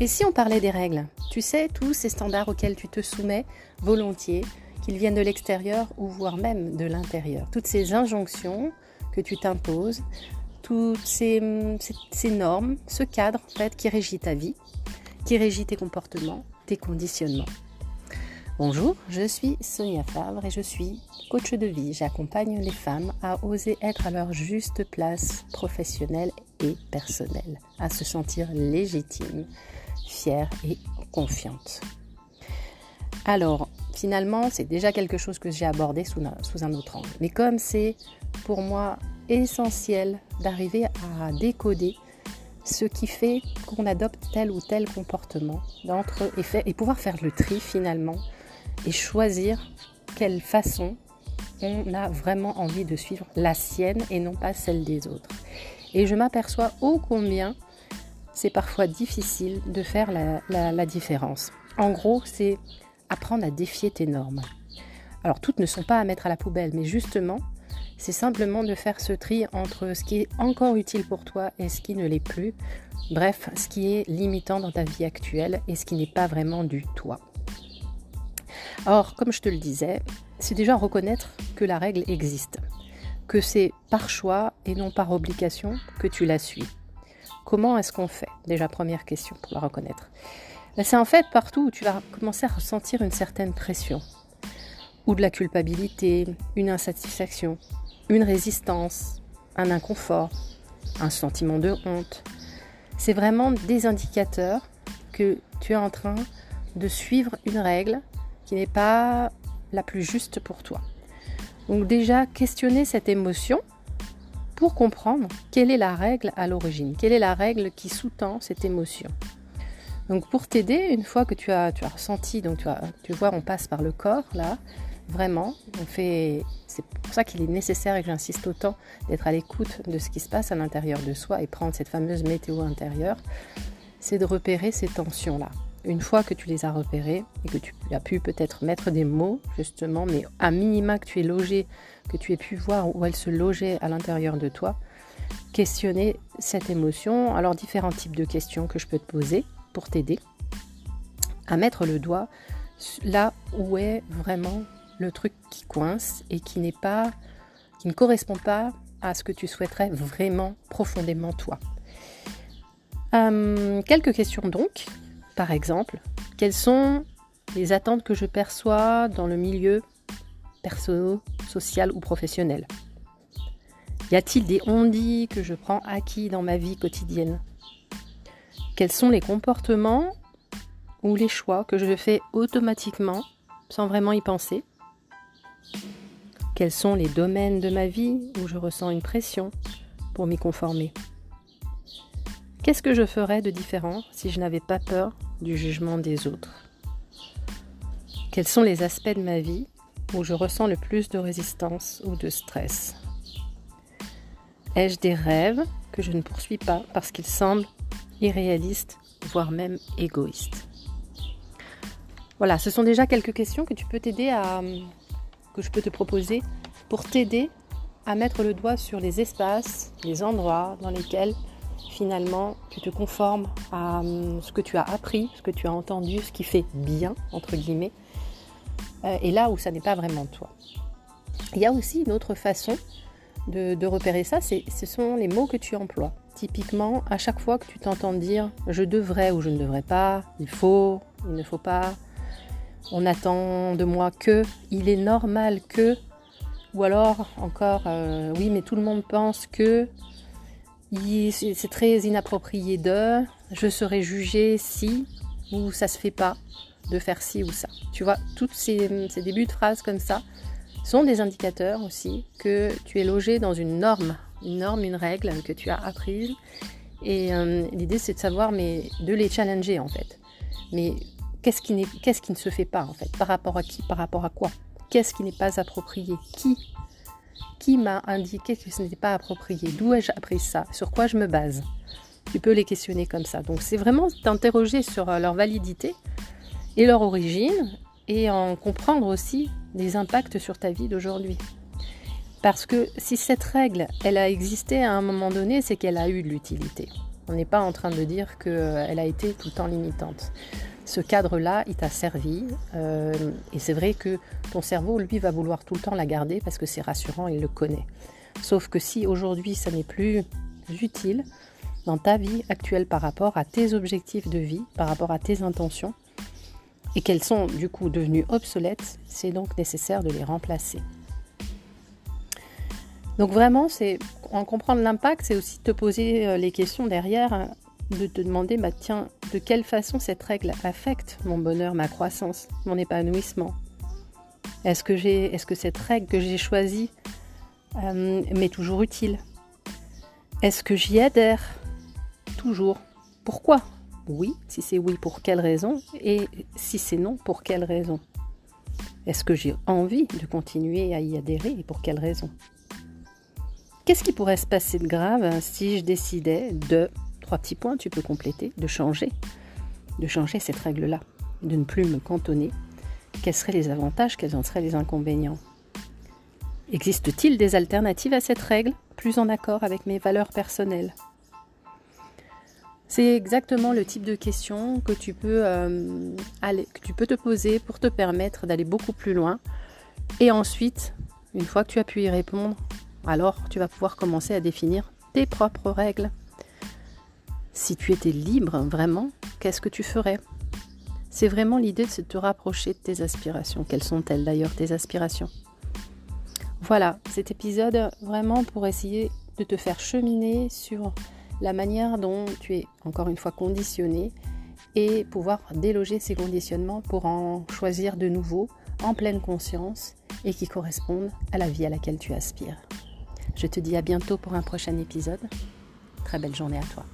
Et si on parlait des règles? Tu sais, tous ces standards auxquels tu te soumets volontiers, qu'ils viennent de l'extérieur ou voire même de l'intérieur. Toutes ces injonctions que tu t'imposes, toutes ces, normes, ce cadre en fait qui régit ta vie, qui régit tes comportements, tes conditionnements. Bonjour, je suis Sonia Favre et je suis coach de vie. J'accompagne les femmes à oser être à leur juste place professionnelle et personnelle, à se sentir légitime, fière et confiante. Alors, finalement, c'est déjà quelque chose que j'ai abordé sous un, sous un autre angle. Mais comme c'est pour moi essentiel d'arriver à décoder ce qui fait qu'on adopte tel ou tel comportement d'entre et, et pouvoir faire le tri finalement et choisir quelle façon on a vraiment envie de suivre la sienne et non pas celle des autres. Et je m'aperçois ô combien c'est parfois difficile de faire la, différence. En gros, c'est apprendre à défier tes normes. Alors toutes ne sont pas à mettre à la poubelle, mais justement, c'est simplement de faire ce tri entre ce qui est encore utile pour toi et ce qui ne l'est plus. Bref, ce qui est limitant dans ta vie actuelle et ce qui n'est pas vraiment du toi. Or, comme je te le disais, c'est déjà reconnaître que la règle existe, que c'est par choix et non par obligation que tu la suis. Comment est-ce qu'on fait Déjà, première question pour la reconnaître. Ben, c'est en fait partout où tu vas commencer à ressentir une certaine pression, ou de la culpabilité, une insatisfaction, une résistance, un inconfort, un sentiment de honte. C'est vraiment des indicateurs que tu es en train de suivre une règle qui n'est pas la plus juste pour toi. Donc déjà, questionner cette émotion pour comprendre quelle est la règle à l'origine, quelle est la règle qui sous-tend cette émotion. Donc pour t'aider, une fois que tu as, ressenti, donc tu, vois, on passe par le corps là, vraiment, c'est pour ça qu'il est nécessaire et que j'insiste autant d'être à l'écoute de ce qui se passe à l'intérieur de soi et prendre cette fameuse météo intérieure, c'est de repérer ces tensions là une fois que tu les as repérés et que tu as pu peut-être mettre des mots justement, mais à minima que tu es logé, que tu aies pu voir où elle se logeait à l'intérieur de toi, questionner cette émotion. Alors différents types de questions que je peux te poser pour t'aider à mettre le doigt là où est vraiment le truc qui coince et qui n'est pas, qui ne correspond pas à ce que tu souhaiterais vraiment profondément toi. Quelques questions donc par exemple, quelles sont les attentes que je perçois dans le milieu perso, social ou professionnel? Y a-t-il des ondits que je prends acquis dans ma vie quotidienne? Quels sont les comportements ou les choix que je fais automatiquement sans vraiment y penser? Quels sont les domaines de ma vie où je ressens une pression pour m'y conformer? Qu'est-ce que je ferais de différent si je n'avais pas peur du jugement des autres? Quels sont les aspects de ma vie où je ressens le plus de résistance ou de stress? Ai-je des rêves que je ne poursuis pas parce qu'ils semblent irréalistes, voire même égoïstes? Voilà, ce sont déjà quelques questions que tu peux t'aider à que je peux te proposer pour t'aider à mettre le doigt sur les espaces, les endroits dans lesquels finalement, tu te conformes à hum, ce que tu as appris, ce que tu as entendu, ce qui fait bien, entre guillemets, euh, et là où ça n'est pas vraiment toi. Il y a aussi une autre façon de, repérer ça, ce sont les mots que tu emploies. Typiquement, à chaque fois que tu t'entends dire je devrais ou je ne devrais pas, il faut, il ne faut pas, on attend de moi que, il est normal que, ou alors encore, euh, oui, mais tout le monde pense que, c'est très inapproprié de, je serai jugé si, ou ça se fait pas de faire ci ou ça. Tu vois, tous ces, débuts de phrases comme ça sont des indicateurs aussi que tu es logé dans une norme, une norme, une règle que tu as apprise. Et euh, l'idée, c'est de savoir, mais de les challenger en fait. Mais qu'est-ce qui, qui ne se fait pas en fait? Par rapport à qui? Par rapport à quoi? Qu'est-ce qui n'est pas approprié? Qui qui m'a indiqué que ce n'était pas approprié D'où ai-je appris ça? Sur quoi je me base? Tu peux les questionner comme ça. Donc c'est vraiment t'interroger sur euh, leur validité et leur origine et en comprendre aussi des impacts sur ta vie d'aujourd'hui. Parce que si cette règle, elle a existé à un moment donné, c'est qu'elle a eu de l'utilité. On n'est pas en train de dire qu'elle a été tout le temps limitante. Ce cadre-là, il t'a servi. Euh, et c'est vrai que ton cerveau, lui, va vouloir tout le temps la garder parce que c'est rassurant, il le connaît. Sauf que si aujourd'hui, ça n'est plus utile dans ta vie actuelle par rapport à tes objectifs de vie, par rapport à tes intentions, et qu'elles sont du coup devenues obsolètes, c'est donc nécessaire de les remplacer. Donc vraiment, c'est en comprendre l'impact, c'est aussi te poser euh, les questions derrière, hein, de te demander, bah tiens, de quelle façon cette règle affecte mon bonheur, ma croissance, mon épanouissement. Est-ce que cette règle que j'ai choisie euh, m'est toujours utile? Est-ce que j'y adhère toujours? Pourquoi? Oui, si c'est oui, pour quelle raison? Et si c'est non, pour quelle raison? Est-ce que j'ai envie de continuer à y adhérer et pour quelle raison? Qu'est-ce qui pourrait se passer de grave si je décidais de, trois petits points, tu peux compléter, de changer, de changer cette règle-là, de ne plus me cantonner Quels seraient les avantages, quels en seraient les inconvénients? Existe-t-il des alternatives à cette règle, plus en accord avec mes valeurs personnelles? C'est exactement le type de question que tu peux, euh, que tu peux te poser pour te permettre d'aller beaucoup plus loin. Et ensuite, une fois que tu as pu y répondre, alors tu vas pouvoir commencer à définir tes propres règles. Si tu étais libre vraiment, qu'est-ce que tu ferais? C'est vraiment l'idée de te rapprocher de tes aspirations. Quelles sont-elles d'ailleurs tes aspirations? Voilà, cet épisode vraiment pour essayer de te faire cheminer sur la manière dont tu es encore une fois conditionné et pouvoir déloger ces conditionnements pour en choisir de nouveaux en pleine conscience et qui correspondent à la vie à laquelle tu aspires. Je te dis à bientôt pour un prochain épisode. Très belle journée à toi.